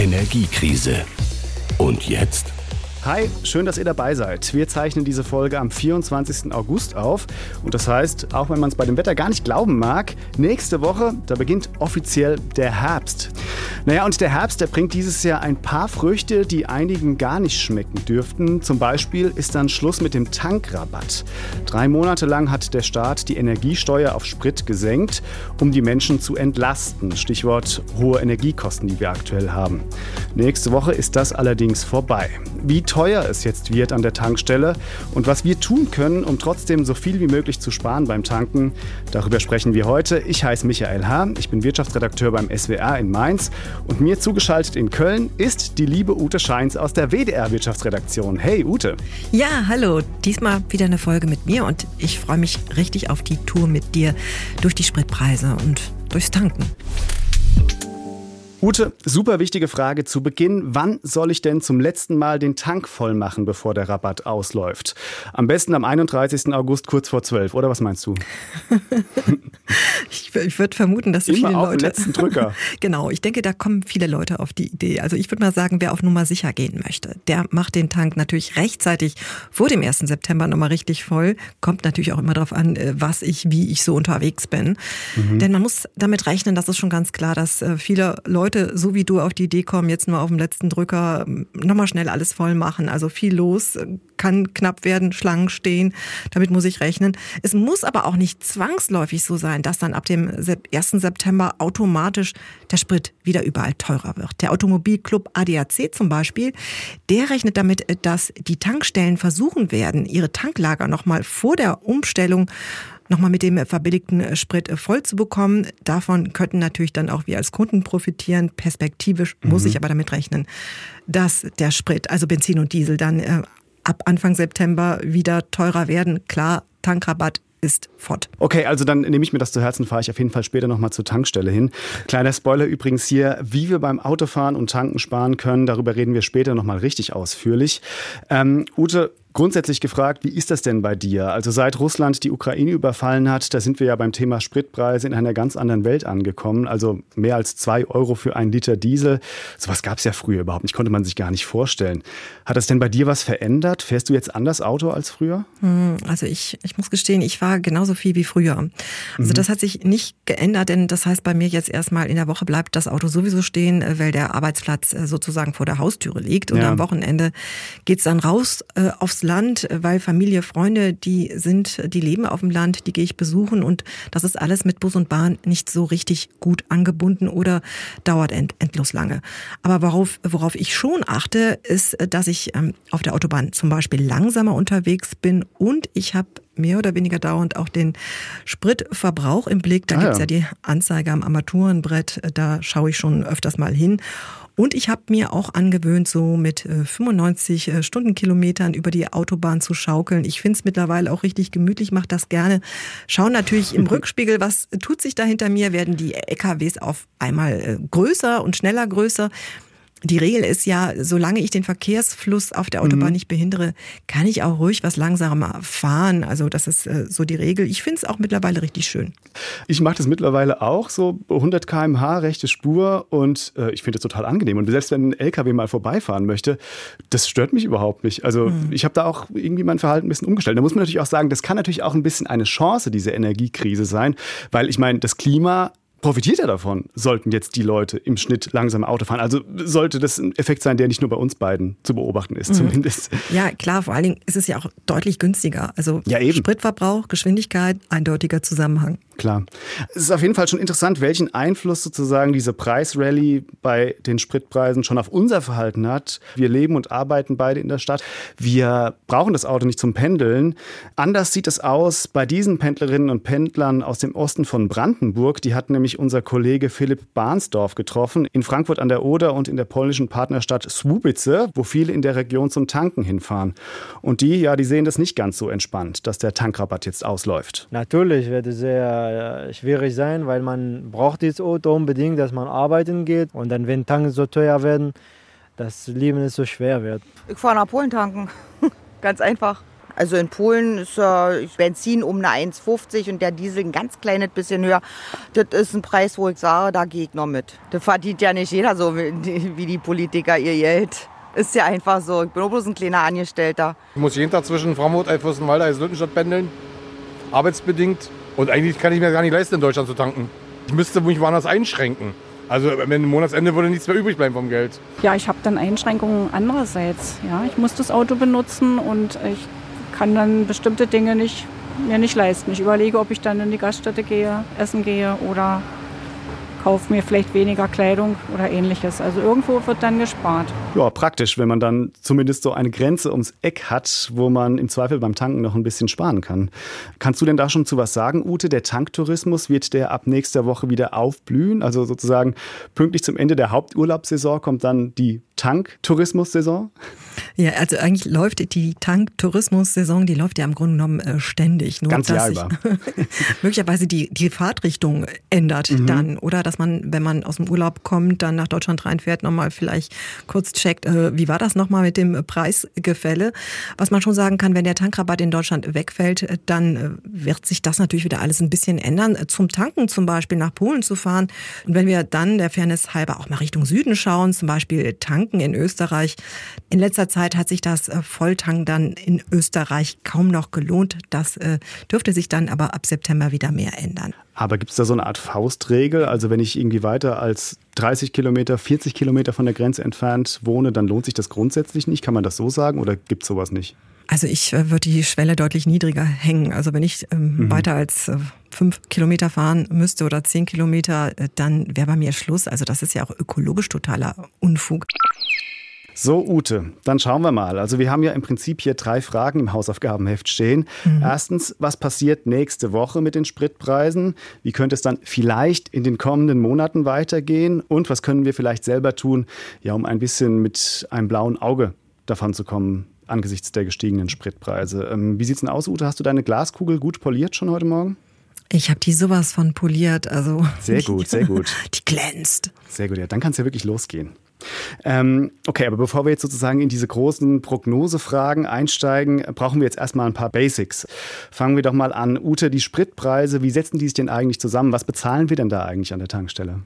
Energiekrise. Und jetzt? Hi, schön, dass ihr dabei seid. Wir zeichnen diese Folge am 24. August auf. Und das heißt, auch wenn man es bei dem Wetter gar nicht glauben mag, nächste Woche, da beginnt offiziell der Herbst. Naja, und der Herbst, der bringt dieses Jahr ein paar Früchte, die einigen gar nicht schmecken dürften. Zum Beispiel ist dann Schluss mit dem Tankrabatt. Drei Monate lang hat der Staat die Energiesteuer auf Sprit gesenkt, um die Menschen zu entlasten. Stichwort hohe Energiekosten, die wir aktuell haben. Nächste Woche ist das allerdings vorbei. Wie teuer es jetzt wird an der Tankstelle und was wir tun können, um trotzdem so viel wie möglich zu sparen beim Tanken. Darüber sprechen wir heute. Ich heiße Michael H., ich bin Wirtschaftsredakteur beim SWR in Mainz und mir zugeschaltet in Köln ist die liebe Ute Scheins aus der WDR Wirtschaftsredaktion. Hey Ute. Ja, hallo. Diesmal wieder eine Folge mit mir und ich freue mich richtig auf die Tour mit dir durch die Spritpreise und durchs Tanken. Ute, super wichtige Frage zu Beginn. Wann soll ich denn zum letzten Mal den Tank voll machen, bevor der Rabatt ausläuft? Am besten am 31. August kurz vor 12, oder was meinst du? ich, ich würde vermuten, dass Immer viele auf Leute. Den letzten Drücker. genau, ich denke, da kommen viele Leute auf die Idee. Also ich würde mal sagen, wer auf Nummer sicher gehen möchte, der macht den Tank natürlich rechtzeitig vor dem 1. September nochmal richtig voll. Kommt natürlich auch immer darauf an, äh, was ich, wie ich so unterwegs bin. Mhm. Denn man muss damit rechnen, das ist schon ganz klar, dass äh, viele Leute Leute, so wie du, auf die Idee kommen, jetzt nur auf dem letzten Drücker nochmal schnell alles voll machen. Also viel los, kann knapp werden, Schlangen stehen. Damit muss ich rechnen. Es muss aber auch nicht zwangsläufig so sein, dass dann ab dem 1. September automatisch der Sprit wieder überall teurer wird. Der Automobilclub ADAC zum Beispiel, der rechnet damit, dass die Tankstellen versuchen werden, ihre Tanklager nochmal vor der Umstellung nochmal mit dem verbilligten Sprit voll zu bekommen. Davon könnten natürlich dann auch wir als Kunden profitieren. Perspektivisch mhm. muss ich aber damit rechnen, dass der Sprit, also Benzin und Diesel, dann äh, ab Anfang September wieder teurer werden. Klar, Tankrabatt ist fort. Okay, also dann nehme ich mir das zu Herzen, fahre ich auf jeden Fall später nochmal zur Tankstelle hin. Kleiner Spoiler übrigens hier, wie wir beim Autofahren und Tanken sparen können, darüber reden wir später nochmal richtig ausführlich. Ähm, Ute, Grundsätzlich gefragt, wie ist das denn bei dir? Also seit Russland die Ukraine überfallen hat, da sind wir ja beim Thema Spritpreise in einer ganz anderen Welt angekommen. Also mehr als zwei Euro für einen Liter Diesel. Sowas gab es ja früher überhaupt nicht, konnte man sich gar nicht vorstellen. Hat das denn bei dir was verändert? Fährst du jetzt anders Auto als früher? Hm, also ich, ich muss gestehen, ich fahre genauso viel wie früher. Also mhm. das hat sich nicht geändert, denn das heißt bei mir jetzt erstmal in der Woche bleibt das Auto sowieso stehen, äh, weil der Arbeitsplatz äh, sozusagen vor der Haustüre liegt. Und ja. am Wochenende geht's dann raus äh, aufs Land, weil Familie, Freunde, die sind, die leben auf dem Land, die gehe ich besuchen und das ist alles mit Bus und Bahn nicht so richtig gut angebunden oder dauert end, endlos lange. Aber worauf, worauf ich schon achte, ist, dass ich ähm, auf der Autobahn zum Beispiel langsamer unterwegs bin und ich habe mehr oder weniger dauernd auch den Spritverbrauch im Blick. Da ah, gibt's ja. ja die Anzeige am Armaturenbrett, da schaue ich schon öfters mal hin. Und ich habe mir auch angewöhnt, so mit 95 äh, äh, Stundenkilometern über die Autobahn zu schaukeln. Ich finde es mittlerweile auch richtig gemütlich, mache das gerne. Schauen natürlich im Rückspiegel, was tut sich da hinter mir? Werden die LKWs auf einmal äh, größer und schneller größer? Die Regel ist ja, solange ich den Verkehrsfluss auf der Autobahn mhm. nicht behindere, kann ich auch ruhig was langsamer fahren. Also das ist äh, so die Regel. Ich finde es auch mittlerweile richtig schön. Ich mache das mittlerweile auch so 100 km/h rechte Spur und äh, ich finde es total angenehm. Und selbst wenn ein LKW mal vorbeifahren möchte, das stört mich überhaupt nicht. Also mhm. ich habe da auch irgendwie mein Verhalten ein bisschen umgestellt. Da muss man natürlich auch sagen, das kann natürlich auch ein bisschen eine Chance, diese Energiekrise sein, weil ich meine, das Klima profitiert ja davon, sollten jetzt die Leute im Schnitt langsam Auto fahren. Also sollte das ein Effekt sein, der nicht nur bei uns beiden zu beobachten ist, mhm. zumindest. Ja, klar, vor allen Dingen ist es ja auch deutlich günstiger. Also ja. Spritverbrauch, Geschwindigkeit, eindeutiger Zusammenhang. Klar. Es ist auf jeden Fall schon interessant, welchen Einfluss sozusagen diese Preisrallye bei den Spritpreisen schon auf unser Verhalten hat. Wir leben und arbeiten beide in der Stadt. Wir brauchen das Auto nicht zum Pendeln. Anders sieht es aus bei diesen Pendlerinnen und Pendlern aus dem Osten von Brandenburg. Die hat nämlich unser Kollege Philipp Barnsdorf getroffen in Frankfurt an der Oder und in der polnischen Partnerstadt Słubice, wo viele in der Region zum Tanken hinfahren. Und die, ja, die sehen das nicht ganz so entspannt, dass der Tankrabatt jetzt ausläuft. Natürlich wird es sehr äh, schwierig sein, weil man braucht dieses Auto unbedingt, dass man arbeiten geht. Und dann, wenn Tanken so teuer werden, das Leben ist so schwer wird. Ich fahre nach Polen tanken. Ganz einfach. Also in Polen ist äh, Benzin um eine 1,50 und der Diesel ein ganz kleines bisschen höher. Das ist ein Preis, wo ich sage, da gehe ich noch mit. Das verdient ja nicht jeder so wie die Politiker ihr Geld. Ist ja einfach so. Ich bin bloß ein kleiner Angestellter. Ich muss jeden Tag zwischen Frankfurt, Eifelsenwalde, Eislüttenstadt pendeln. Arbeitsbedingt. Und eigentlich kann ich mir gar nicht leisten, in Deutschland zu tanken. Ich müsste mich woanders einschränken. Also am Monatsende würde nichts mehr übrig bleiben vom Geld. Ja, ich habe dann Einschränkungen andererseits. Ja, ich muss das Auto benutzen und ich kann dann bestimmte Dinge nicht, mir nicht leisten. Ich überlege, ob ich dann in die Gaststätte gehe, essen gehe oder kaufe mir vielleicht weniger Kleidung oder ähnliches. Also irgendwo wird dann gespart. Ja, praktisch, wenn man dann zumindest so eine Grenze ums Eck hat, wo man im Zweifel beim Tanken noch ein bisschen sparen kann. Kannst du denn da schon zu was sagen, Ute? Der Tanktourismus, wird der ab nächster Woche wieder aufblühen? Also sozusagen pünktlich zum Ende der Haupturlaubssaison kommt dann die Tanktourismus-Saison? Ja, also eigentlich läuft die Tanktourismus-Saison, die läuft ja im Grunde genommen äh, ständig. Nur, Ganz Jahr über. möglicherweise die, die Fahrtrichtung ändert mhm. dann. Oder dass man, wenn man aus dem Urlaub kommt, dann nach Deutschland reinfährt, nochmal vielleicht kurz checkt, äh, wie war das nochmal mit dem Preisgefälle. Was man schon sagen kann, wenn der Tankrabatt in Deutschland wegfällt, äh, dann wird sich das natürlich wieder alles ein bisschen ändern. Zum Tanken zum Beispiel nach Polen zu fahren. Und wenn wir dann der Fairness halber auch mal Richtung Süden schauen, zum Beispiel tanken in Österreich. In letzter Zeit hat sich das Volltanken dann in Österreich kaum noch gelohnt. Das dürfte sich dann aber ab September wieder mehr ändern. Aber gibt es da so eine Art Faustregel? Also wenn ich irgendwie weiter als 30 Kilometer, 40 Kilometer von der Grenze entfernt wohne, dann lohnt sich das grundsätzlich nicht? Kann man das so sagen oder gibt es sowas nicht? Also ich äh, würde die Schwelle deutlich niedriger hängen. Also wenn ich ähm, mhm. weiter als äh, fünf Kilometer fahren müsste oder zehn Kilometer, äh, dann wäre bei mir Schluss. Also das ist ja auch ökologisch totaler Unfug. So, Ute, dann schauen wir mal. Also wir haben ja im Prinzip hier drei Fragen im Hausaufgabenheft stehen. Mhm. Erstens, was passiert nächste Woche mit den Spritpreisen? Wie könnte es dann vielleicht in den kommenden Monaten weitergehen? Und was können wir vielleicht selber tun, ja, um ein bisschen mit einem blauen Auge davon zu kommen? angesichts der gestiegenen Spritpreise. Ähm, wie sieht's denn aus, Ute? Hast du deine Glaskugel gut poliert schon heute Morgen? Ich habe die sowas von poliert, also sehr gut, sehr gut. Die glänzt. Sehr gut, ja, dann kann es ja wirklich losgehen. Ähm, okay, aber bevor wir jetzt sozusagen in diese großen Prognosefragen einsteigen, brauchen wir jetzt erstmal ein paar Basics. Fangen wir doch mal an. Ute, die Spritpreise, wie setzen die sich denn eigentlich zusammen? Was bezahlen wir denn da eigentlich an der Tankstelle?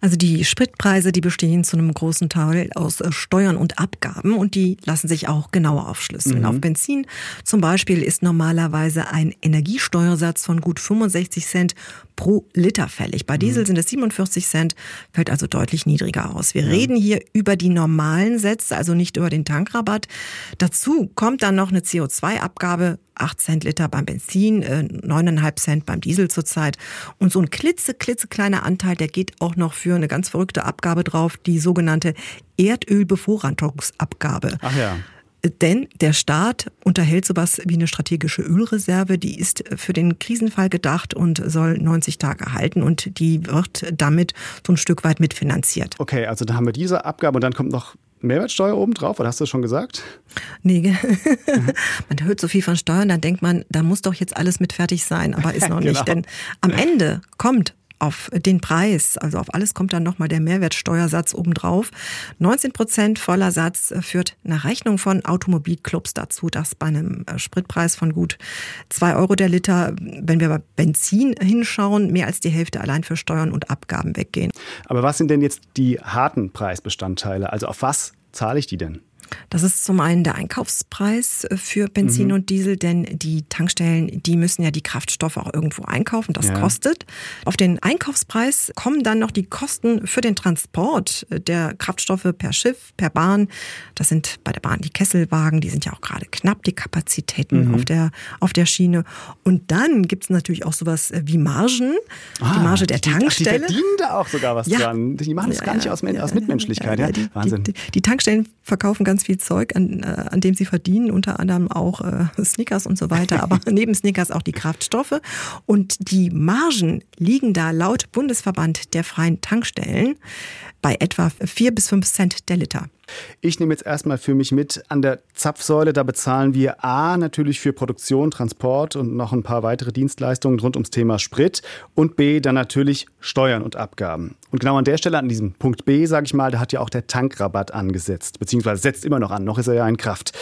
Also die Spritpreise, die bestehen zu einem großen Teil aus äh, Steuern und Abgaben und die lassen sich auch genauer aufschlüsseln. Mhm. Auf Benzin zum Beispiel ist normalerweise ein Energiesteuersatz von gut 65 Cent pro Liter fällig. Bei Diesel mhm. sind es 47 Cent, fällt also deutlich niedriger aus. Wir ja. reden hier über die normalen Sätze, also nicht über den Tankrabatt. Dazu kommt dann noch eine CO2-Abgabe 8 Cent Liter beim Benzin, 9,5 äh, Cent beim Diesel zurzeit. Und so ein klitze, klitzekleiner Anteil, der geht auch noch für eine ganz verrückte Abgabe drauf, die sogenannte Erdölbevorratungsabgabe. Ach ja. Denn der Staat unterhält sowas wie eine strategische Ölreserve, die ist für den Krisenfall gedacht und soll 90 Tage halten und die wird damit so ein Stück weit mitfinanziert. Okay, also da haben wir diese Abgabe und dann kommt noch Mehrwertsteuer obendrauf, oder hast du schon gesagt? Nee, man hört so viel von Steuern, dann denkt man, da muss doch jetzt alles mit fertig sein, aber ist noch genau. nicht. Denn am Ende kommt auf den Preis, also auf alles kommt dann nochmal der Mehrwertsteuersatz obendrauf. 19 Prozent voller Satz führt nach Rechnung von Automobilclubs dazu, dass bei einem äh, Spritpreis von gut zwei Euro der Liter, wenn wir bei Benzin hinschauen, mehr als die Hälfte allein für Steuern und Abgaben weggehen. Aber was sind denn jetzt die harten Preisbestandteile? Also auf was zahle ich die denn? Das ist zum einen der Einkaufspreis äh, für Benzin mhm. und Diesel, denn die Tankstellen, die müssen ja die Kraftstoffe auch irgendwo einkaufen. Das ja. kostet. Auf den Einkaufspreis kommen dann noch die Kosten für den Transport der Kraftstoffe per Schiff, per Bahn. Das sind bei der Bahn die Kesselwagen, die sind ja auch gerade knapp, die Kapazitäten mhm. auf, der, auf der Schiene. Und dann gibt es natürlich auch sowas wie Margen, ah, die Marge der die, Tankstelle. Ach, die verdienen da auch sogar was ja. dran. Die machen das ja, gar nicht aus, aus Mitmenschlichkeit. Die, Wahnsinn. Die, die Tankstellen verkaufen ganz viel Zeug, an, äh, an dem sie verdienen, unter anderem auch äh, Snickers und so weiter, aber neben Snickers auch die Kraftstoffe. Und die Margen liegen da laut Bundesverband der freien Tankstellen bei etwa vier bis fünf Cent der Liter. Ich nehme jetzt erstmal für mich mit, an der Zapfsäule, da bezahlen wir A natürlich für Produktion, Transport und noch ein paar weitere Dienstleistungen rund ums Thema Sprit und B dann natürlich Steuern und Abgaben. Und genau an der Stelle, an diesem Punkt B, sage ich mal, da hat ja auch der Tankrabatt angesetzt, beziehungsweise setzt immer noch an, noch ist er ja in Kraft.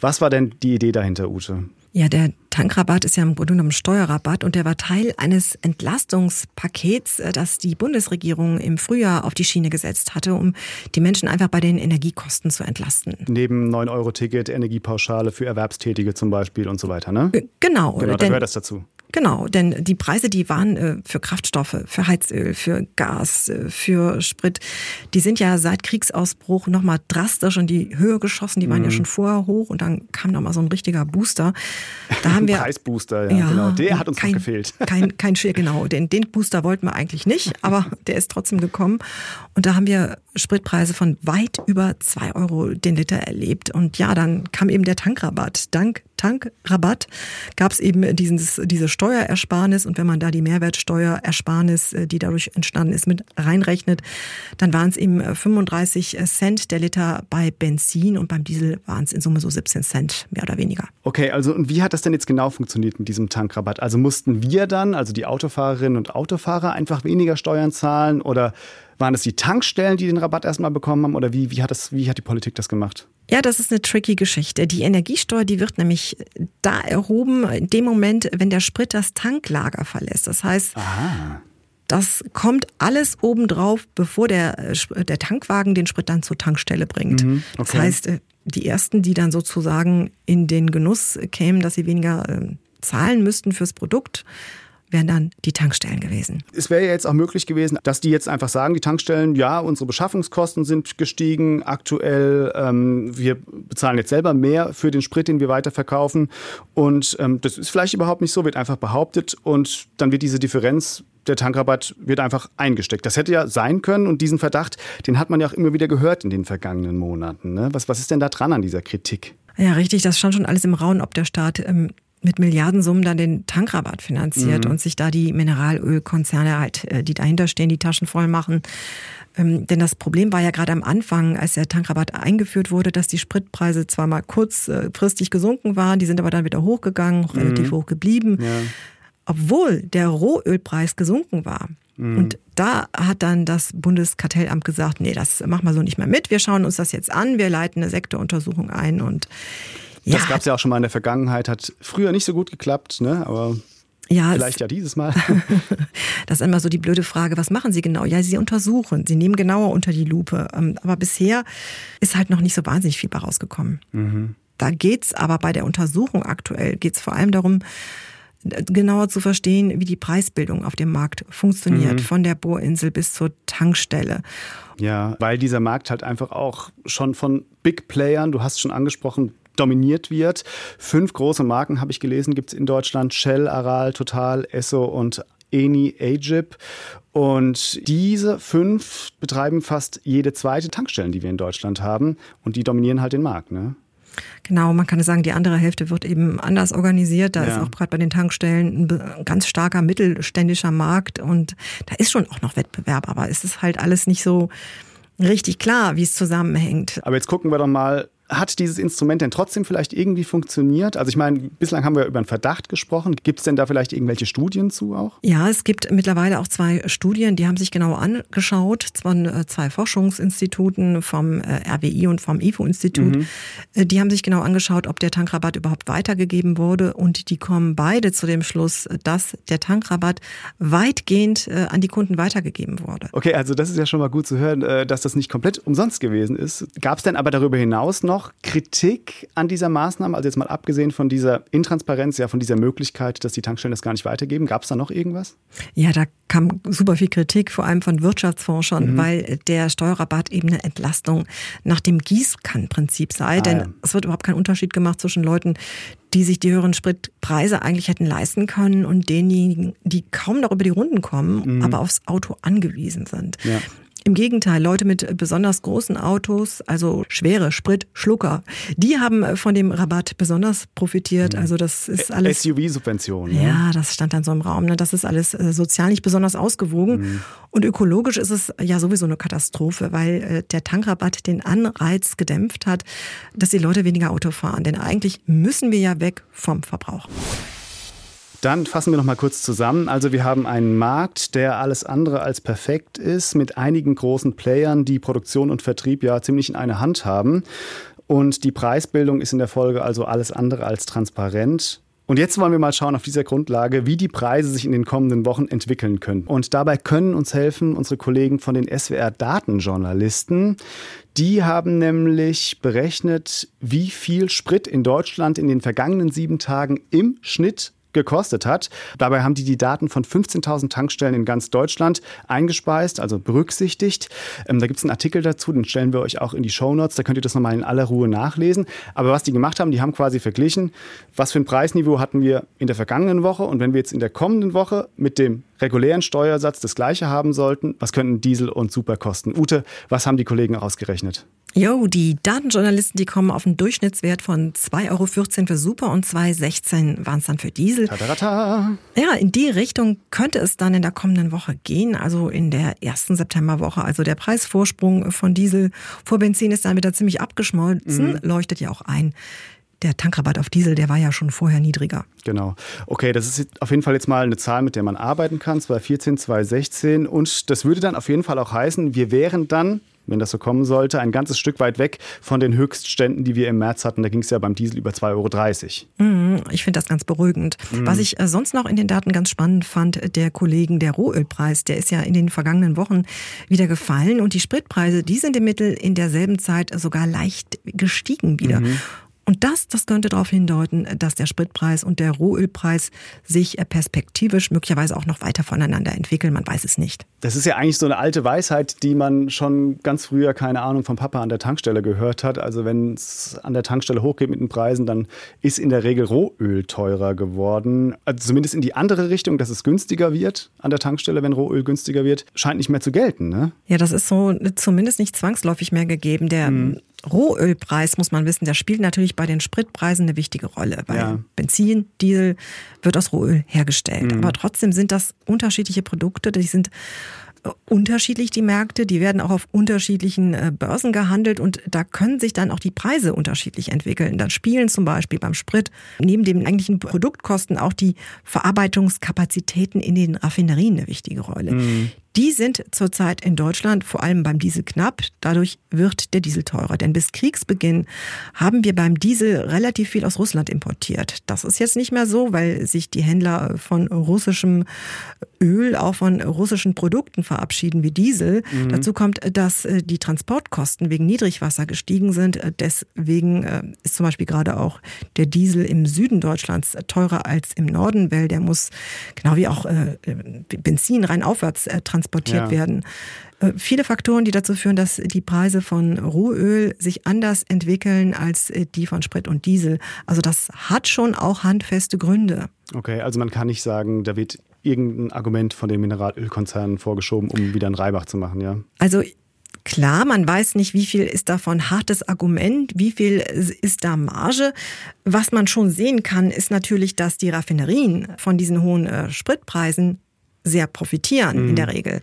Was war denn die Idee dahinter, Ute? Ja, der Tankrabatt ist ja im Grunde genommen Steuerrabatt und der war Teil eines Entlastungspakets, äh, das die Bundesregierung im Frühjahr auf die Schiene gesetzt hatte, um die Menschen einfach bei den Energiekosten zu entlasten. Neben 9-Euro-Ticket, Energiepauschale für Erwerbstätige zum Beispiel und so weiter, ne? Genau. Genau, da gehört das dazu. Genau, denn die Preise, die waren äh, für Kraftstoffe, für Heizöl, für Gas, äh, für Sprit, die sind ja seit Kriegsausbruch nochmal drastisch in die Höhe geschossen. Die waren mhm. ja schon vorher hoch und dann kam nochmal so ein richtiger Booster. Da haben wir Preisbooster, ja, ja, genau. Der hat uns kein, gefehlt. Kein, kein genau. Den, den Booster wollten wir eigentlich nicht, aber der ist trotzdem gekommen. Und da haben wir Spritpreise von weit über zwei Euro den Liter erlebt. Und ja, dann kam eben der Tankrabatt. Dank Tankrabatt gab es eben dieses, diese Steuerersparnis. Und wenn man da die Mehrwertsteuerersparnis, äh, die dadurch entstanden ist, mit reinrechnet, dann waren es eben 35 Cent der Liter bei Benzin und beim Diesel waren es in Summe so 17 Cent, mehr oder weniger. Okay, also und wie hat das denn jetzt genau funktioniert mit diesem Tankrabatt? Also mussten wir dann, also die Autofahrerinnen und Autofahrer, einfach weniger Steuern zahlen oder waren es die Tankstellen, die den Rabatt erstmal bekommen haben oder wie, wie, hat das, wie hat die Politik das gemacht? Ja, das ist eine tricky Geschichte. Die Energiesteuer, die wird nämlich da erhoben, in dem Moment, wenn der Sprit das Tanklager verlässt. Das heißt, Aha. Das kommt alles obendrauf, bevor der, der Tankwagen den Sprit dann zur Tankstelle bringt. Mhm, okay. Das heißt, äh, die ersten, die dann sozusagen in den Genuss kämen, dass sie weniger äh, zahlen müssten fürs Produkt, wären dann die Tankstellen gewesen. Es wäre ja jetzt auch möglich gewesen, dass die jetzt einfach sagen, die Tankstellen, ja, unsere Beschaffungskosten sind gestiegen aktuell, ähm, wir bezahlen jetzt selber mehr für den Sprit, den wir weiterverkaufen und ähm, das ist vielleicht überhaupt nicht so, wird einfach behauptet und dann wird diese Differenz der Tankrabatt wird einfach eingesteckt. Das hätte ja sein können und diesen Verdacht, den hat man ja auch immer wieder gehört in den vergangenen Monaten. Ne? Was, was ist denn da dran an dieser Kritik? Ja, richtig, das stand schon alles im Raum, ob der Staat ähm, mit Milliardensummen dann den Tankrabatt finanziert mhm. und sich da die Mineralölkonzerne halt, äh, die dahinter stehen, die Taschen voll machen. Ähm, denn das Problem war ja gerade am Anfang, als der Tankrabatt eingeführt wurde, dass die Spritpreise zwar mal kurzfristig gesunken waren, die sind aber dann wieder hochgegangen, mhm. relativ hoch geblieben, ja. obwohl der Rohölpreis gesunken war. Mhm. Und da hat dann das Bundeskartellamt gesagt, nee, das machen wir so nicht mehr mit. Wir schauen uns das jetzt an, wir leiten eine Sektoruntersuchung ein und ja. Das gab es ja auch schon mal in der Vergangenheit, hat früher nicht so gut geklappt, ne? aber ja, Vielleicht ja dieses Mal. das ist immer so die blöde Frage, was machen Sie genau? Ja, Sie untersuchen, Sie nehmen genauer unter die Lupe. Ähm, aber bisher ist halt noch nicht so wahnsinnig viel bei rausgekommen. Mhm. Da geht's aber bei der Untersuchung aktuell, geht's vor allem darum, genauer zu verstehen, wie die Preisbildung auf dem Markt funktioniert, mhm. von der Bohrinsel bis zur Tankstelle. Ja, weil dieser Markt halt einfach auch schon von Big Playern, du hast schon angesprochen, dominiert wird. Fünf große Marken habe ich gelesen, gibt es in Deutschland. Shell, Aral, Total, Esso und Eni Agip. Und diese fünf betreiben fast jede zweite Tankstelle, die wir in Deutschland haben. Und die dominieren halt den Markt. Ne? Genau, man kann sagen, die andere Hälfte wird eben anders organisiert. Da ja. ist auch gerade bei den Tankstellen ein ganz starker mittelständischer Markt und da ist schon auch noch Wettbewerb, aber es ist halt alles nicht so richtig klar, wie es zusammenhängt. Aber jetzt gucken wir doch mal hat dieses Instrument denn trotzdem vielleicht irgendwie funktioniert? Also ich meine, bislang haben wir über einen Verdacht gesprochen. Gibt es denn da vielleicht irgendwelche Studien zu auch? Ja, es gibt mittlerweile auch zwei Studien, die haben sich genau angeschaut, von äh, zwei Forschungsinstituten, vom äh, RWI und vom IFO-Institut. Mhm. Äh, die haben sich genau angeschaut, ob der Tankrabatt überhaupt weitergegeben wurde und die kommen beide zu dem Schluss, dass der Tankrabatt weitgehend an die Kunden weitergegeben wurde. Okay, also das ist ja schon mal gut zu hören, dass das nicht komplett umsonst gewesen ist. Gab es denn aber darüber hinaus noch noch Kritik an dieser Maßnahme? Also jetzt mal abgesehen von dieser Intransparenz, ja, von dieser Möglichkeit, dass die Tankstellen das gar nicht weitergeben. Gab es da noch irgendwas? Ja, da kam super viel Kritik, vor allem von Wirtschaftsforschern, mhm. weil der Steuerrabatt eben eine Entlastung nach dem Gießkannenprinzip sei. Ah, denn ja. es wird überhaupt kein Unterschied gemacht zwischen Leuten, die sich die höheren Spritpreise eigentlich hätten leisten können und denjenigen, die kaum noch über die Runden kommen, mhm. aber aufs Auto angewiesen sind. Ja. Im Gegenteil, Leute mit besonders großen Autos, also schwere Spritschlucker, die haben von dem Rabatt besonders profitiert. Also das ist alles. SUV-Subventionen. Ja, ja, das stand dann so im Raum. Ne? Das ist alles äh, sozial nicht besonders ausgewogen. Mhm. Und ökologisch ist es ja sowieso eine Katastrophe, weil äh, der Tankrabatt den Anreiz gedämpft hat, dass die Leute weniger Auto fahren. Denn eigentlich müssen wir ja weg vom Verbrauch. Dann fassen wir noch mal kurz zusammen. Also wir haben einen Markt, der alles andere als perfekt ist, mit einigen großen Playern, die Produktion und Vertrieb ja ziemlich in einer Hand haben. Und die Preisbildung ist in der Folge also alles andere als transparent. Und jetzt wollen wir mal schauen auf dieser Grundlage, wie die Preise sich in den kommenden Wochen entwickeln können. Und dabei können uns helfen unsere Kollegen von den SWR Datenjournalisten. Die haben nämlich berechnet, wie viel Sprit in Deutschland in den vergangenen sieben Tagen im Schnitt gekostet hat. Dabei haben die die Daten von 15.000 Tankstellen in ganz Deutschland eingespeist, also berücksichtigt. Ähm, da gibt es einen Artikel dazu, den stellen wir euch auch in die Show Notes. Da könnt ihr das nochmal in aller Ruhe nachlesen. Aber was die gemacht haben, die haben quasi verglichen, was für ein Preisniveau hatten wir in der vergangenen Woche und wenn wir jetzt in der kommenden Woche mit dem regulären Steuersatz das gleiche haben sollten, was könnten Diesel und Super kosten? Ute, was haben die Kollegen ausgerechnet? Jo, die Datenjournalisten, die kommen auf einen Durchschnittswert von 2,14 Euro für Super und 2,16 waren es dann für Diesel. Tadarata. Ja, in die Richtung könnte es dann in der kommenden Woche gehen, also in der ersten Septemberwoche. Also der Preisvorsprung von Diesel vor Benzin ist dann wieder ziemlich abgeschmolzen, mhm. leuchtet ja auch ein der Tankrabatt auf Diesel, der war ja schon vorher niedriger. Genau. Okay, das ist auf jeden Fall jetzt mal eine Zahl, mit der man arbeiten kann, 2014, 2016. Und das würde dann auf jeden Fall auch heißen, wir wären dann wenn das so kommen sollte, ein ganzes Stück weit weg von den Höchstständen, die wir im März hatten. Da ging es ja beim Diesel über 2,30 Euro. Mhm, ich finde das ganz beruhigend. Mhm. Was ich äh, sonst noch in den Daten ganz spannend fand, der Kollegen, der Rohölpreis, der ist ja in den vergangenen Wochen wieder gefallen und die Spritpreise, die sind im Mittel in derselben Zeit sogar leicht gestiegen wieder. Mhm. Und das, das könnte darauf hindeuten, dass der Spritpreis und der Rohölpreis sich perspektivisch möglicherweise auch noch weiter voneinander entwickeln. Man weiß es nicht. Das ist ja eigentlich so eine alte Weisheit, die man schon ganz früher, keine Ahnung, vom Papa an der Tankstelle gehört hat. Also wenn es an der Tankstelle hochgeht mit den Preisen, dann ist in der Regel Rohöl teurer geworden. Also zumindest in die andere Richtung, dass es günstiger wird an der Tankstelle, wenn Rohöl günstiger wird, scheint nicht mehr zu gelten. Ne? Ja, das ist so zumindest nicht zwangsläufig mehr gegeben. Der mhm. Rohölpreis, muss man wissen, der spielt natürlich bei den Spritpreisen eine wichtige Rolle, weil ja. Benzin, Diesel wird aus Rohöl hergestellt. Mhm. Aber trotzdem sind das unterschiedliche Produkte, die sind äh, unterschiedlich die Märkte, die werden auch auf unterschiedlichen äh, Börsen gehandelt und da können sich dann auch die Preise unterschiedlich entwickeln. Da spielen zum Beispiel beim Sprit neben den eigentlichen Produktkosten auch die Verarbeitungskapazitäten in den Raffinerien eine wichtige Rolle. Mhm. Die sind zurzeit in Deutschland vor allem beim Diesel knapp. Dadurch wird der Diesel teurer. Denn bis Kriegsbeginn haben wir beim Diesel relativ viel aus Russland importiert. Das ist jetzt nicht mehr so, weil sich die Händler von russischem Öl, auch von russischen Produkten verabschieden wie Diesel. Mhm. Dazu kommt, dass äh, die Transportkosten wegen Niedrigwasser gestiegen sind. Äh, deswegen äh, ist zum Beispiel gerade auch der Diesel im Süden Deutschlands teurer als im Norden, weil der muss, genau wie auch Benzin rein aufwärts transportieren transportiert ja. werden. Äh, viele Faktoren, die dazu führen, dass die Preise von Rohöl sich anders entwickeln als äh, die von Sprit und Diesel. Also das hat schon auch handfeste Gründe. Okay, also man kann nicht sagen, da wird irgendein Argument von den Mineralölkonzernen vorgeschoben, um wieder einen Reibach zu machen, ja? Also Klar, man weiß nicht, wie viel ist davon hartes Argument, wie viel ist da Marge. Was man schon sehen kann, ist natürlich, dass die Raffinerien von diesen hohen äh, Spritpreisen sehr profitieren mhm. in der Regel.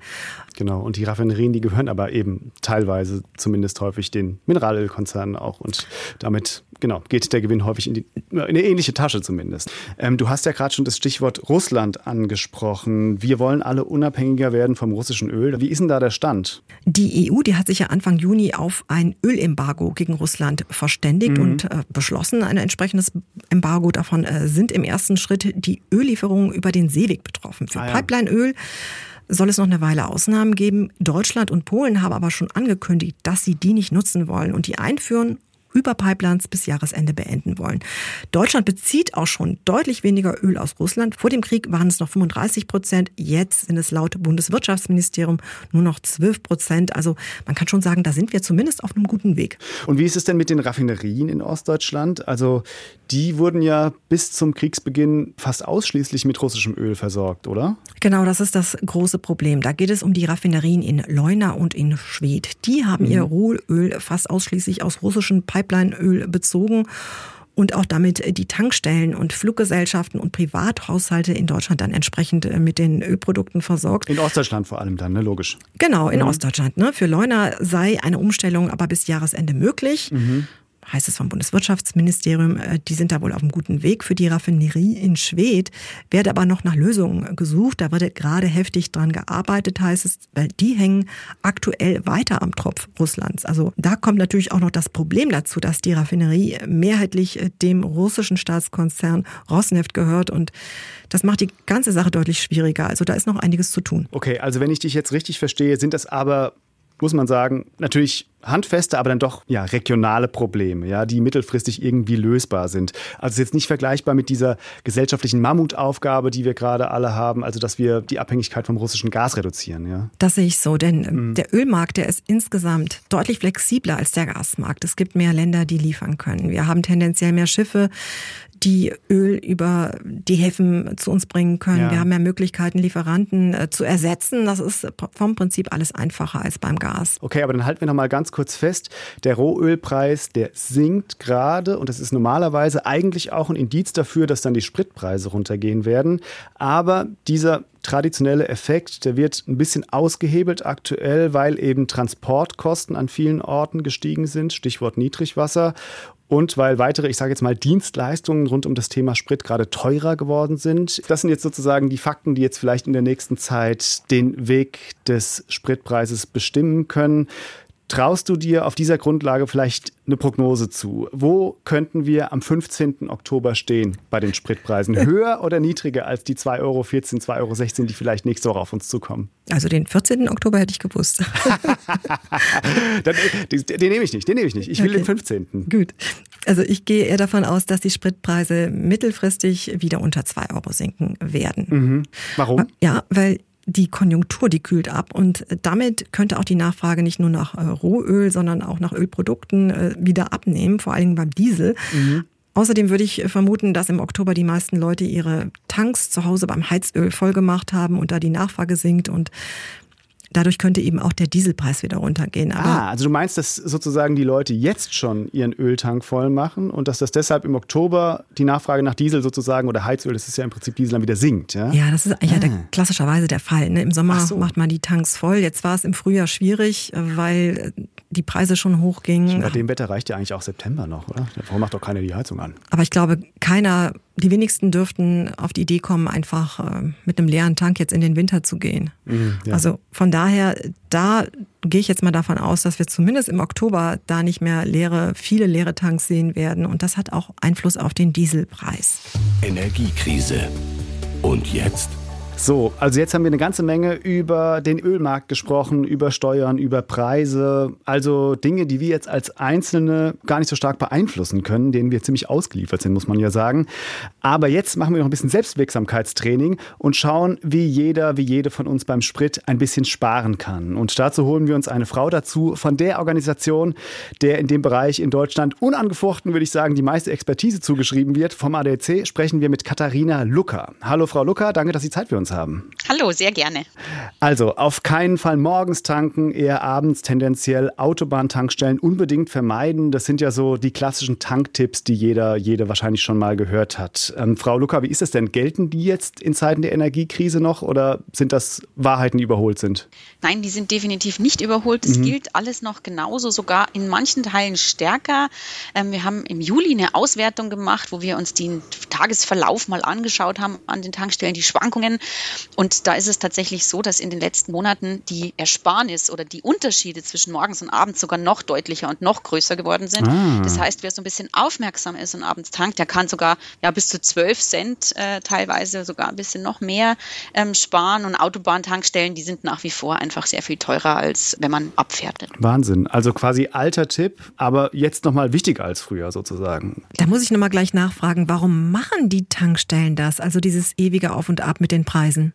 Genau, und die Raffinerien, die gehören aber eben teilweise zumindest häufig den Mineralölkonzernen auch. Und damit, genau, geht der Gewinn häufig in, die, in eine ähnliche Tasche zumindest. Ähm, du hast ja gerade schon das Stichwort Russland angesprochen. Wir wollen alle unabhängiger werden vom russischen Öl. Wie ist denn da der Stand? Die EU, die hat sich ja Anfang Juni auf ein Ölembargo gegen Russland verständigt mhm. und äh, beschlossen, ein entsprechendes Embargo. Davon äh, sind im ersten Schritt die Öllieferungen über den Seeweg betroffen. Für ah, ja. Pipelineöl soll es noch eine Weile Ausnahmen geben. Deutschland und Polen haben aber schon angekündigt, dass sie die nicht nutzen wollen und die einführen über Pipelines bis Jahresende beenden wollen. Deutschland bezieht auch schon deutlich weniger Öl aus Russland. Vor dem Krieg waren es noch 35 Prozent. Jetzt sind es laut Bundeswirtschaftsministerium nur noch 12 Prozent. Also man kann schon sagen, da sind wir zumindest auf einem guten Weg. Und wie ist es denn mit den Raffinerien in Ostdeutschland? Also die wurden ja bis zum Kriegsbeginn fast ausschließlich mit russischem Öl versorgt, oder? Genau, das ist das große Problem. Da geht es um die Raffinerien in Leuna und in Schwedt. Die haben mhm. ihr Rohöl fast ausschließlich aus russischen Pipelines Pipelineöl bezogen und auch damit die Tankstellen und Fluggesellschaften und Privathaushalte in Deutschland dann entsprechend äh, mit den Ölprodukten versorgt. In Ostdeutschland vor allem dann, ne? logisch. Genau, in mhm. Ostdeutschland. Ne? Für Leuna sei eine Umstellung aber bis Jahresende möglich. Mhm heißt es vom Bundeswirtschaftsministerium, äh, die sind da wohl auf einem guten Weg für die Raffinerie in Schwedt, werde aber noch nach Lösungen gesucht. Da wird gerade heftig dran gearbeitet, heißt es, weil die hängen aktuell weiter am Tropf Russlands. Also da kommt natürlich auch noch das Problem dazu, dass die Raffinerie mehrheitlich äh, dem russischen Staatskonzern Rosneft gehört und das macht die ganze Sache deutlich schwieriger. Also da ist noch einiges zu tun. Okay, also wenn ich dich jetzt richtig verstehe, sind das aber muss man sagen, natürlich handfeste, aber dann doch ja, regionale Probleme, ja, die mittelfristig irgendwie lösbar sind. Also es ist jetzt nicht vergleichbar mit dieser gesellschaftlichen Mammutaufgabe, die wir gerade alle haben, also dass wir die Abhängigkeit vom russischen Gas reduzieren. Ja. Das sehe ich so, denn mhm. der Ölmarkt, der ist insgesamt deutlich flexibler als der Gasmarkt. Es gibt mehr Länder, die liefern können. Wir haben tendenziell mehr Schiffe, die Öl über die Häfen zu uns bringen können. Ja. Wir haben mehr Möglichkeiten, Lieferanten äh, zu ersetzen. Das ist vom Prinzip alles einfacher als beim Gas. Okay, aber dann halten wir noch mal ganz kurz fest. Der Rohölpreis, der sinkt gerade und das ist normalerweise eigentlich auch ein Indiz dafür, dass dann die Spritpreise runtergehen werden. Aber dieser traditionelle Effekt, der wird ein bisschen ausgehebelt aktuell, weil eben Transportkosten an vielen Orten gestiegen sind, Stichwort Niedrigwasser und weil weitere, ich sage jetzt mal, Dienstleistungen rund um das Thema Sprit gerade teurer geworden sind. Das sind jetzt sozusagen die Fakten, die jetzt vielleicht in der nächsten Zeit den Weg des Spritpreises bestimmen können. Traust du dir auf dieser Grundlage vielleicht eine Prognose zu? Wo könnten wir am 15. Oktober stehen bei den Spritpreisen? Höher oder niedriger als die 2,14 Euro, 2,16 Euro, die vielleicht nächste Woche auf uns zukommen? Also den 14. Oktober hätte ich gewusst. Dann, den, den, nehme ich nicht, den nehme ich nicht. Ich will okay. den 15. Gut. Also ich gehe eher davon aus, dass die Spritpreise mittelfristig wieder unter 2 Euro sinken werden. Mhm. Warum? Ja, weil die Konjunktur, die kühlt ab und damit könnte auch die Nachfrage nicht nur nach äh, Rohöl, sondern auch nach Ölprodukten äh, wieder abnehmen, vor allem beim Diesel. Mhm. Außerdem würde ich vermuten, dass im Oktober die meisten Leute ihre Tanks zu Hause beim Heizöl vollgemacht haben und da die Nachfrage sinkt und Dadurch könnte eben auch der Dieselpreis wieder runtergehen. Aber ah, also du meinst, dass sozusagen die Leute jetzt schon ihren Öltank voll machen und dass das deshalb im Oktober die Nachfrage nach Diesel sozusagen oder Heizöl, das ist ja im Prinzip Diesel, dann wieder sinkt, ja? Ja, das ist eigentlich ah. der, klassischerweise der Fall. Ne? Im Sommer so. macht man die Tanks voll. Jetzt war es im Frühjahr schwierig, weil die Preise schon hochgingen. Bei dem Wetter reicht ja eigentlich auch September noch, oder? Warum macht doch keiner die Heizung an? Aber ich glaube, keiner, die wenigsten dürften auf die Idee kommen, einfach äh, mit einem leeren Tank jetzt in den Winter zu gehen. Mhm, ja. Also von daher, da gehe ich jetzt mal davon aus, dass wir zumindest im Oktober da nicht mehr leere, viele leere Tanks sehen werden. Und das hat auch Einfluss auf den Dieselpreis. Energiekrise. Und jetzt? So, also jetzt haben wir eine ganze Menge über den Ölmarkt gesprochen, über Steuern, über Preise, also Dinge, die wir jetzt als Einzelne gar nicht so stark beeinflussen können, denen wir ziemlich ausgeliefert sind, muss man ja sagen. Aber jetzt machen wir noch ein bisschen Selbstwirksamkeitstraining und schauen, wie jeder, wie jede von uns beim Sprit ein bisschen sparen kann. Und dazu holen wir uns eine Frau dazu von der Organisation, der in dem Bereich in Deutschland unangefochten, würde ich sagen, die meiste Expertise zugeschrieben wird. Vom ADC sprechen wir mit Katharina Lucker. Hallo Frau Lucker, danke, dass Sie Zeit für uns uns haben. Hallo, sehr gerne. Also auf keinen Fall morgens tanken, eher abends tendenziell Autobahntankstellen unbedingt vermeiden. Das sind ja so die klassischen Tanktipps, die jeder, jede wahrscheinlich schon mal gehört hat. Ähm, Frau Luca, wie ist das denn? Gelten die jetzt in Zeiten der Energiekrise noch oder sind das Wahrheiten, die überholt sind? Nein, die sind definitiv nicht überholt. Es mhm. gilt alles noch genauso, sogar in manchen Teilen stärker. Ähm, wir haben im Juli eine Auswertung gemacht, wo wir uns den Tagesverlauf mal angeschaut haben an den Tankstellen, die Schwankungen. Und da ist es tatsächlich so, dass in den letzten Monaten die Ersparnis oder die Unterschiede zwischen morgens und abends sogar noch deutlicher und noch größer geworden sind. Ah. Das heißt, wer so ein bisschen aufmerksam ist und abends tankt, der kann sogar ja, bis zu 12 Cent äh, teilweise sogar ein bisschen noch mehr ähm, sparen. Und Autobahntankstellen, die sind nach wie vor einfach sehr viel teurer, als wenn man abfährt. Wahnsinn. Also quasi alter Tipp, aber jetzt nochmal wichtiger als früher sozusagen. Da muss ich nochmal gleich nachfragen, warum machen die Tankstellen das? Also dieses ewige Auf und Ab mit den Preisen? Preisen?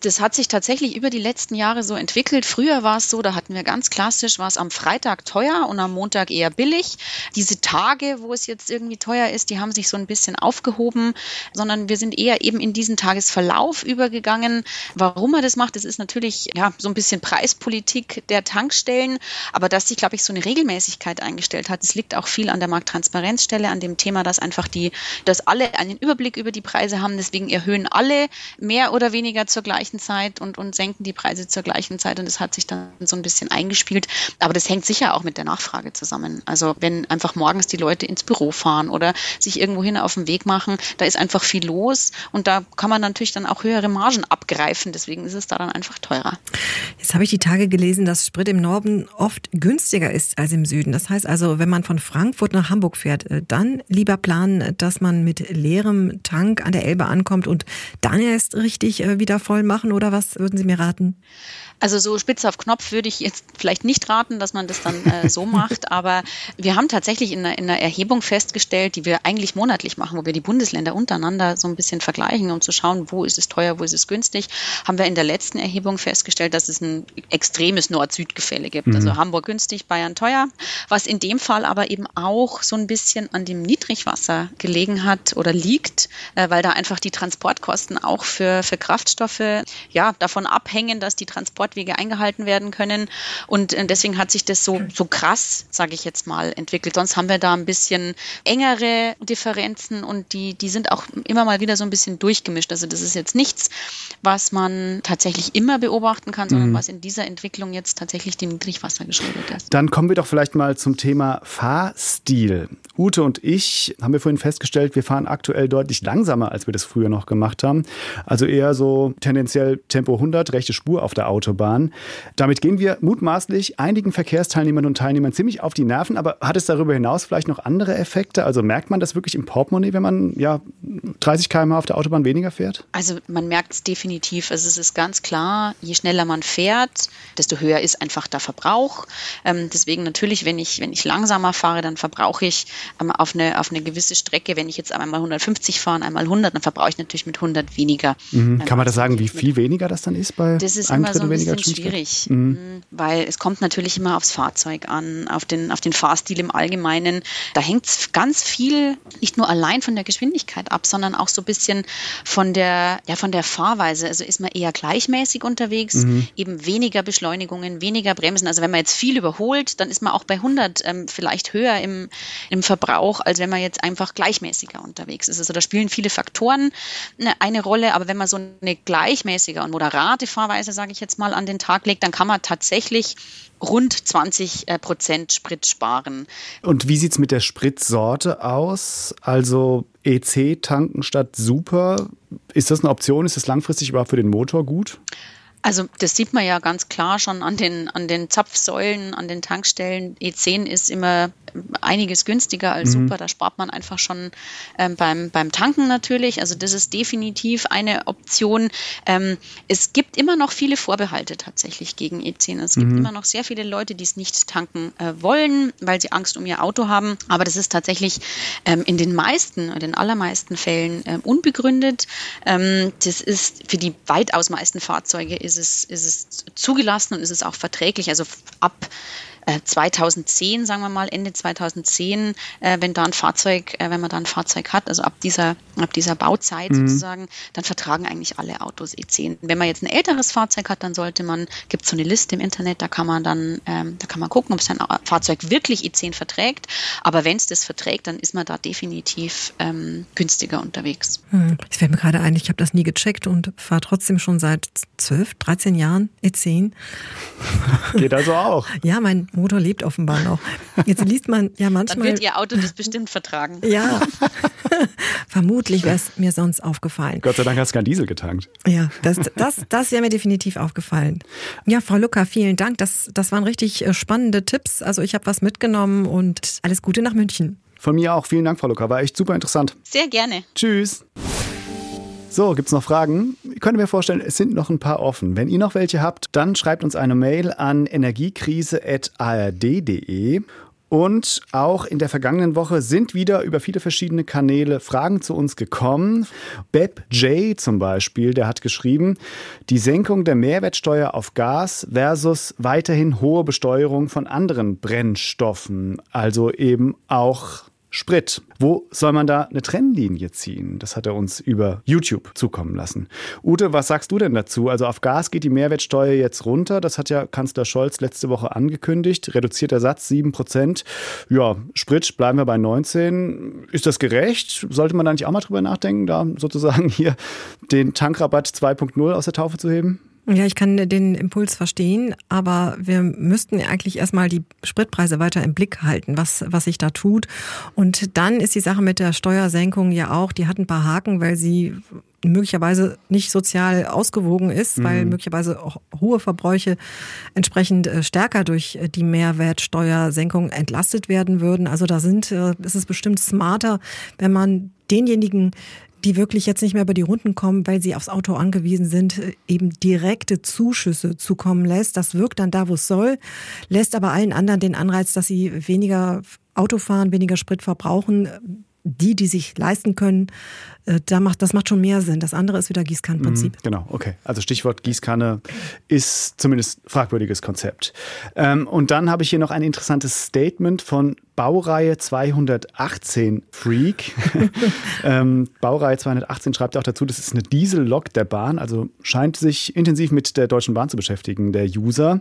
Das hat sich tatsächlich über die letzten Jahre so entwickelt. Früher war es so, da hatten wir ganz klassisch, war es am Freitag teuer und am Montag eher billig. Diese Tage, wo es jetzt irgendwie teuer ist, die haben sich so ein bisschen aufgehoben, sondern wir sind eher eben in diesen Tagesverlauf übergegangen. Warum er das macht, das ist natürlich ja so ein bisschen Preispolitik der Tankstellen, aber dass sich, glaube ich, so eine Regelmäßigkeit eingestellt hat, das liegt auch viel an der Markttransparenzstelle, an dem Thema, dass einfach die, dass alle einen Überblick über die Preise haben. Deswegen erhöhen alle mehr oder weniger zur gleichen gleichen Zeit und, und senken die Preise zur gleichen Zeit und das hat sich dann so ein bisschen eingespielt. Aber das hängt sicher auch mit der Nachfrage zusammen. Also wenn einfach morgens die Leute ins Büro fahren oder sich irgendwohin auf den Weg machen, da ist einfach viel los und da kann man natürlich dann auch höhere Margen abgreifen. Deswegen ist es da dann einfach teurer. Jetzt habe ich die Tage gelesen, dass Sprit im Norden oft günstiger ist als im Süden. Das heißt also, wenn man von Frankfurt nach Hamburg fährt, äh, dann lieber planen, dass man mit leerem Tank an der Elbe ankommt und dann erst richtig äh, wieder voll machen oder was würden Sie mir raten? Also so spitz auf Knopf würde ich jetzt vielleicht nicht raten, dass man das dann äh, so macht, aber wir haben tatsächlich in einer, in einer, Erhebung festgestellt, die wir eigentlich monatlich machen, wo wir die Bundesländer untereinander so ein bisschen vergleichen, um zu schauen, wo ist es teuer, wo ist es günstig, haben wir in der letzten Erhebung festgestellt, dass es ein extremes Nord-Süd-Gefälle gibt. Also mhm. Also Hamburg günstig, Bayern teuer, was in dem Fall aber eben auch so ein bisschen an dem Niedrigwasser gelegen hat oder liegt, äh, weil da einfach die Transportkosten auch für, für Kraftstoffe ja davon abhängen, dass die Transport Transportwege eingehalten werden können. Und äh, deswegen hat sich das so, so krass, sage ich jetzt mal, entwickelt. Sonst haben wir da ein bisschen engere Differenzen und die, die sind auch immer mal wieder so ein bisschen durchgemischt. Also das ist jetzt nichts, was man tatsächlich immer beobachten kann, sondern mhm. was in dieser Entwicklung jetzt tatsächlich dem Niedrigwasser geschuldet ist. Dann kommen wir doch vielleicht mal zum Thema Fahrstil. Ute und ich haben wir vorhin festgestellt, wir fahren aktuell deutlich langsamer, als wir das früher noch gemacht haben. Also eher so tendenziell Tempo 100, rechte Spur auf der Autobahn. Damit gehen wir mutmaßlich einigen Verkehrsteilnehmern und Teilnehmern ziemlich auf die Nerven. Aber hat es darüber hinaus vielleicht noch andere Effekte? Also merkt man das wirklich im Portemonnaie, wenn man ja 30 km auf der Autobahn weniger fährt? Also man merkt es definitiv. Also es ist ganz klar, je schneller man fährt, desto höher ist einfach der Verbrauch. Ähm, deswegen natürlich, wenn ich, wenn ich langsamer fahre, dann verbrauche ich ähm, auf, eine, auf eine gewisse Strecke, wenn ich jetzt einmal 150 fahre, einmal 100, dann verbrauche ich natürlich mit 100 weniger. Mhm. Kann man das sagen, wie viel weniger das dann ist bei Das ist immer so ein bisschen schwierig, mhm. mhm. weil es kommt natürlich immer aufs Fahrzeug an, auf den, auf den Fahrstil im Allgemeinen. Da hängt es ganz viel nicht nur allein von der Geschwindigkeit ab, sondern auch so ein bisschen von der, ja, von der Fahrweise. Also ist man eher gleichmäßig unterwegs, mhm. eben weniger Beschleunigungen, weniger Bremsen. Also wenn man jetzt viel überholt, dann ist man auch bei 100 ähm, vielleicht höher im, im Verbrauch, als wenn man jetzt einfach gleichmäßiger unterwegs ist. Also da spielen viele Faktoren eine, eine Rolle, aber wenn man so eine gleichmäßige und moderate Fahrweise, sage ich jetzt mal, an den Tag legt, dann kann man tatsächlich rund 20 äh, Prozent Sprit sparen. Und wie sieht es mit der Spritsorte aus? Also EC tanken statt Super. Ist das eine Option? Ist das langfristig überhaupt für den Motor gut? Also das sieht man ja ganz klar schon an den, an den Zapfsäulen, an den Tankstellen. E10 ist immer einiges günstiger als mhm. Super. Da spart man einfach schon ähm, beim, beim Tanken natürlich. Also das ist definitiv eine Option. Ähm, es gibt immer noch viele Vorbehalte tatsächlich gegen E10. Es gibt mhm. immer noch sehr viele Leute, die es nicht tanken äh, wollen, weil sie Angst um ihr Auto haben. Aber das ist tatsächlich ähm, in den meisten, in den allermeisten Fällen äh, unbegründet. Ähm, das ist für die weitaus meisten Fahrzeuge ist es, ist es zugelassen und ist es auch verträglich. Also ab 2010, äh, sagen wir mal, Ende 2010, äh, wenn da ein Fahrzeug, äh, wenn man da ein Fahrzeug hat, also ab dieser, ab dieser Bauzeit mhm. sozusagen, dann vertragen eigentlich alle Autos E10. Wenn man jetzt ein älteres Fahrzeug hat, dann sollte man, gibt es so eine Liste im Internet, da kann man dann, ähm, da kann man gucken, ob sein Fahrzeug wirklich E10 verträgt. Aber wenn es das verträgt, dann ist man da definitiv ähm, günstiger unterwegs. Hm. Ich fällt mir gerade ein, ich habe das nie gecheckt und fahre trotzdem schon seit 12, 13 Jahren E10. Geht also auch. Ja, mein Motor lebt offenbar noch. Jetzt liest man ja manchmal. Dann wird Ihr Auto das bestimmt vertragen. Ja, vermutlich wäre es mir sonst aufgefallen. Gott sei Dank hast du kein Diesel getankt. Ja, das, das, das wäre mir definitiv aufgefallen. Ja, Frau Lucker, vielen Dank. Das, das waren richtig äh, spannende Tipps. Also ich habe was mitgenommen und alles Gute nach München. Von mir auch. Vielen Dank, Frau Lucker. War echt super interessant. Sehr gerne. Tschüss. So, gibt es noch Fragen? Ich könnte mir vorstellen, es sind noch ein paar offen. Wenn ihr noch welche habt, dann schreibt uns eine Mail an energiekrise.ard.de. Und auch in der vergangenen Woche sind wieder über viele verschiedene Kanäle Fragen zu uns gekommen. Beb J zum Beispiel, der hat geschrieben, die Senkung der Mehrwertsteuer auf Gas versus weiterhin hohe Besteuerung von anderen Brennstoffen, also eben auch Sprit. Wo soll man da eine Trennlinie ziehen? Das hat er uns über YouTube zukommen lassen. Ute, was sagst du denn dazu? Also auf Gas geht die Mehrwertsteuer jetzt runter. Das hat ja Kanzler Scholz letzte Woche angekündigt. Reduzierter Satz 7 Prozent. Ja, Sprit bleiben wir bei 19. Ist das gerecht? Sollte man da nicht auch mal drüber nachdenken, da sozusagen hier den Tankrabatt 2.0 aus der Taufe zu heben? Ja, ich kann den Impuls verstehen, aber wir müssten eigentlich erstmal die Spritpreise weiter im Blick halten, was, was sich da tut. Und dann ist die Sache mit der Steuersenkung ja auch, die hat ein paar Haken, weil sie möglicherweise nicht sozial ausgewogen ist, weil mhm. möglicherweise auch hohe Verbräuche entsprechend äh, stärker durch äh, die Mehrwertsteuersenkung entlastet werden würden. Also da sind, äh, ist es bestimmt smarter, wenn man denjenigen, die wirklich jetzt nicht mehr über die Runden kommen, weil sie aufs Auto angewiesen sind, eben direkte Zuschüsse zukommen lässt. Das wirkt dann da, wo es soll, lässt aber allen anderen den Anreiz, dass sie weniger Auto fahren, weniger Sprit verbrauchen. Die, die sich leisten können, äh, da macht, das macht schon mehr Sinn. Das andere ist wieder Gießkannenprinzip. Mhm, genau, okay. Also Stichwort Gießkanne ist zumindest fragwürdiges Konzept. Ähm, und dann habe ich hier noch ein interessantes Statement von Baureihe 218 Freak. ähm, Baureihe 218 schreibt auch dazu, das ist eine Diesellok der Bahn, also scheint sich intensiv mit der Deutschen Bahn zu beschäftigen, der User.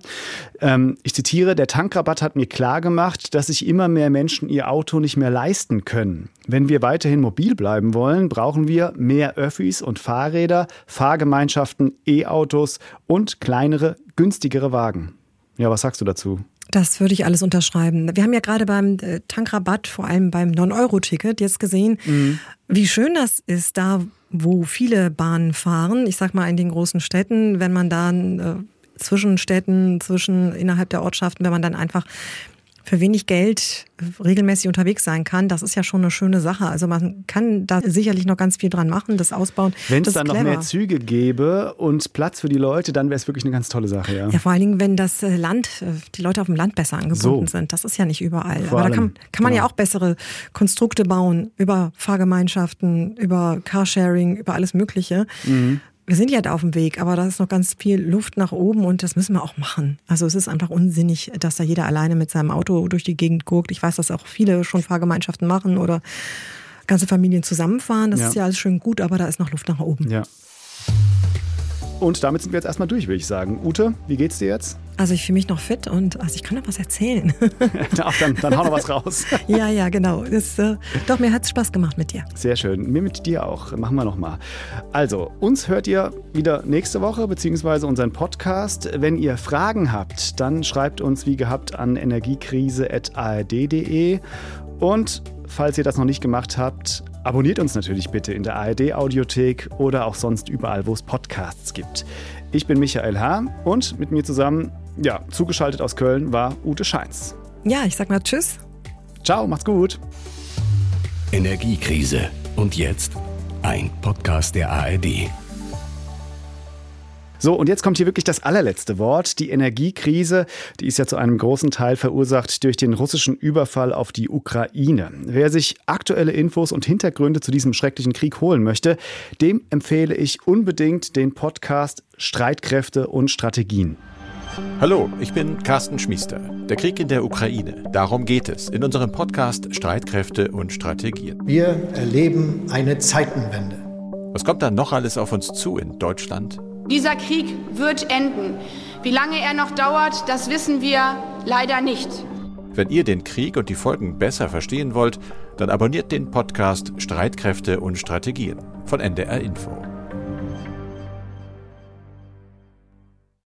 Ähm, ich zitiere, der Tankrabatt hat mir klargemacht, dass sich immer mehr Menschen ihr Auto nicht mehr leisten können. Wenn wir weiterhin mobil bleiben wollen, brauchen wir mehr Öffis und Fahrräder, Fahrgemeinschaften, E-Autos und kleinere, günstigere Wagen. Ja, was sagst du dazu? Das würde ich alles unterschreiben. Wir haben ja gerade beim äh, Tankrabatt, vor allem beim 9-Euro-Ticket, jetzt gesehen, mhm. wie schön das ist, da wo viele Bahnen fahren. Ich sag mal in den großen Städten, wenn man dann äh, zwischen Städten, zwischen innerhalb der Ortschaften, wenn man dann einfach für wenig Geld regelmäßig unterwegs sein kann, das ist ja schon eine schöne Sache. Also man kann da sicherlich noch ganz viel dran machen, das ausbauen. Wenn es dann noch mehr Züge gäbe und Platz für die Leute, dann wäre es wirklich eine ganz tolle Sache. Ja. ja, vor allen Dingen, wenn das äh, Land, äh, die Leute auf dem Land besser angebunden so. sind. Das ist ja nicht überall. Vor Aber da kann, kann man genau. ja auch bessere Konstrukte bauen über Fahrgemeinschaften, über Carsharing, über alles Mögliche. Mhm wir sind ja da auf dem Weg, aber da ist noch ganz viel Luft nach oben und das müssen wir auch machen. Also es ist einfach unsinnig, dass da jeder alleine mit seinem Auto durch die Gegend guckt. Ich weiß, dass auch viele schon Fahrgemeinschaften machen oder ganze Familien zusammenfahren. Das ja. ist ja alles schön gut, aber da ist noch Luft nach oben. Ja. Und damit sind wir jetzt erstmal durch, würde ich sagen. Ute, wie geht's dir jetzt? Also ich fühle mich noch fit und also ich kann noch was erzählen. Ach, dann, dann hau noch was raus. ja, ja, genau. Das, äh, doch, mir hat es Spaß gemacht mit dir. Sehr schön. Mir mit dir auch. Machen wir nochmal. Also, uns hört ihr wieder nächste Woche, beziehungsweise unseren Podcast. Wenn ihr Fragen habt, dann schreibt uns wie gehabt an energiekrise.ard.de. Und falls ihr das noch nicht gemacht habt, Abonniert uns natürlich bitte in der ARD-Audiothek oder auch sonst überall, wo es Podcasts gibt. Ich bin Michael H. und mit mir zusammen, ja, zugeschaltet aus Köln war Ute Scheins. Ja, ich sag mal Tschüss. Ciao, macht's gut. Energiekrise. Und jetzt ein Podcast der ARD. So, und jetzt kommt hier wirklich das allerletzte Wort. Die Energiekrise, die ist ja zu einem großen Teil verursacht durch den russischen Überfall auf die Ukraine. Wer sich aktuelle Infos und Hintergründe zu diesem schrecklichen Krieg holen möchte, dem empfehle ich unbedingt den Podcast Streitkräfte und Strategien. Hallo, ich bin Carsten Schmiester. Der Krieg in der Ukraine, darum geht es in unserem Podcast Streitkräfte und Strategien. Wir erleben eine Zeitenwende. Was kommt da noch alles auf uns zu in Deutschland, dieser Krieg wird enden. Wie lange er noch dauert, das wissen wir leider nicht. Wenn ihr den Krieg und die Folgen besser verstehen wollt, dann abonniert den Podcast Streitkräfte und Strategien von NDR Info.